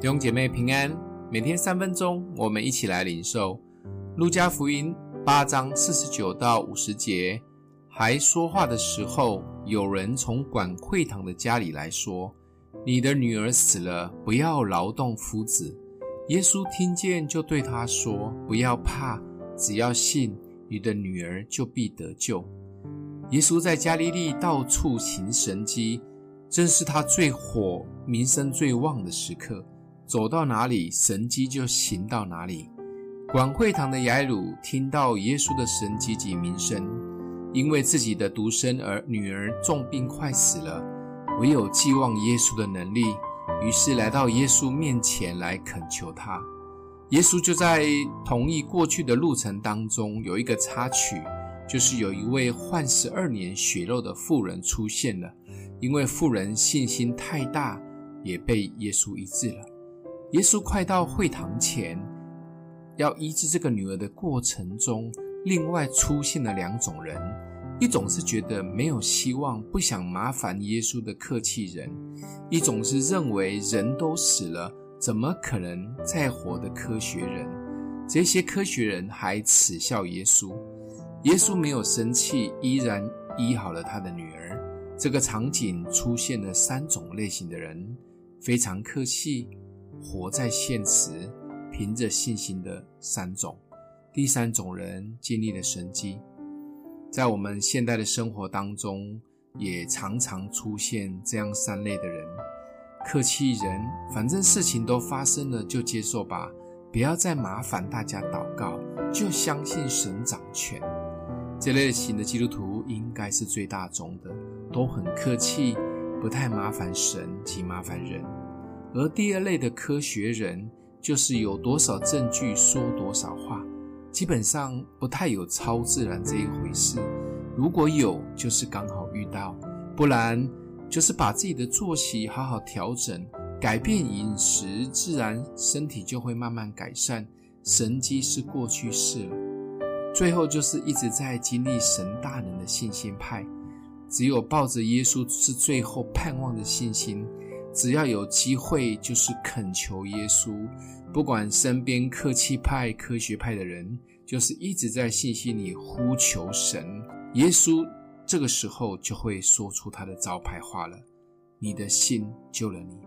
弟兄姐妹平安，每天三分钟，我们一起来领受路加福音八章四十九到五十节。还说话的时候，有人从管会堂的家里来说：“你的女儿死了，不要劳动夫子。”耶稣听见，就对他说：“不要怕，只要信，你的女儿就必得救。”耶稣在加利利到处行神迹，正是他最火、名声最旺的时刻。走到哪里，神迹就行到哪里。管会堂的雅鲁听到耶稣的神迹及名声，因为自己的独生儿女儿重病快死了，唯有寄望耶稣的能力，于是来到耶稣面前来恳求他。耶稣就在同一过去的路程当中，有一个插曲，就是有一位患十二年血肉的妇人出现了，因为妇人信心太大，也被耶稣医治了。耶稣快到会堂前，要医治这个女儿的过程中，另外出现了两种人：一种是觉得没有希望、不想麻烦耶稣的客气人；一种是认为人都死了，怎么可能再活的科学人。这些科学人还耻笑耶稣。耶稣没有生气，依然医好了他的女儿。这个场景出现了三种类型的人：非常客气。活在现实，凭着信心的三种，第三种人经历了神迹，在我们现代的生活当中，也常常出现这样三类的人：客气人，反正事情都发生了，就接受吧，不要再麻烦大家祷告，就相信神掌权。这类型的基督徒应该是最大宗的，都很客气，不太麻烦神及麻烦人。而第二类的科学人，就是有多少证据说多少话，基本上不太有超自然这一回事。如果有，就是刚好遇到；不然，就是把自己的作息好好调整，改变饮食，自然身体就会慢慢改善。神迹是过去式了。最后就是一直在经历神大能的信心派，只有抱着耶稣是最后盼望的信心。只要有机会，就是恳求耶稣。不管身边客气派、科学派的人，就是一直在信心里呼求神。耶稣这个时候就会说出他的招牌话了：“你的信救了你。”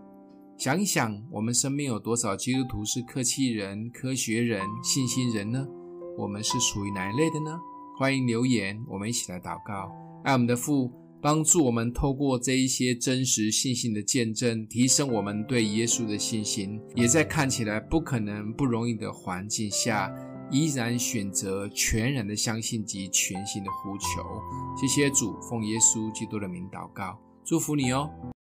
想一想，我们身边有多少基督徒是客气人、科学人、信心人呢？我们是属于哪一类的呢？欢迎留言，我们一起来祷告。爱我们的父。帮助我们透过这一些真实信心的见证，提升我们对耶稣的信心，也在看起来不可能、不容易的环境下，依然选择全然的相信及全新的呼求。谢谢主，奉耶稣基督的名祷告，祝福你哦。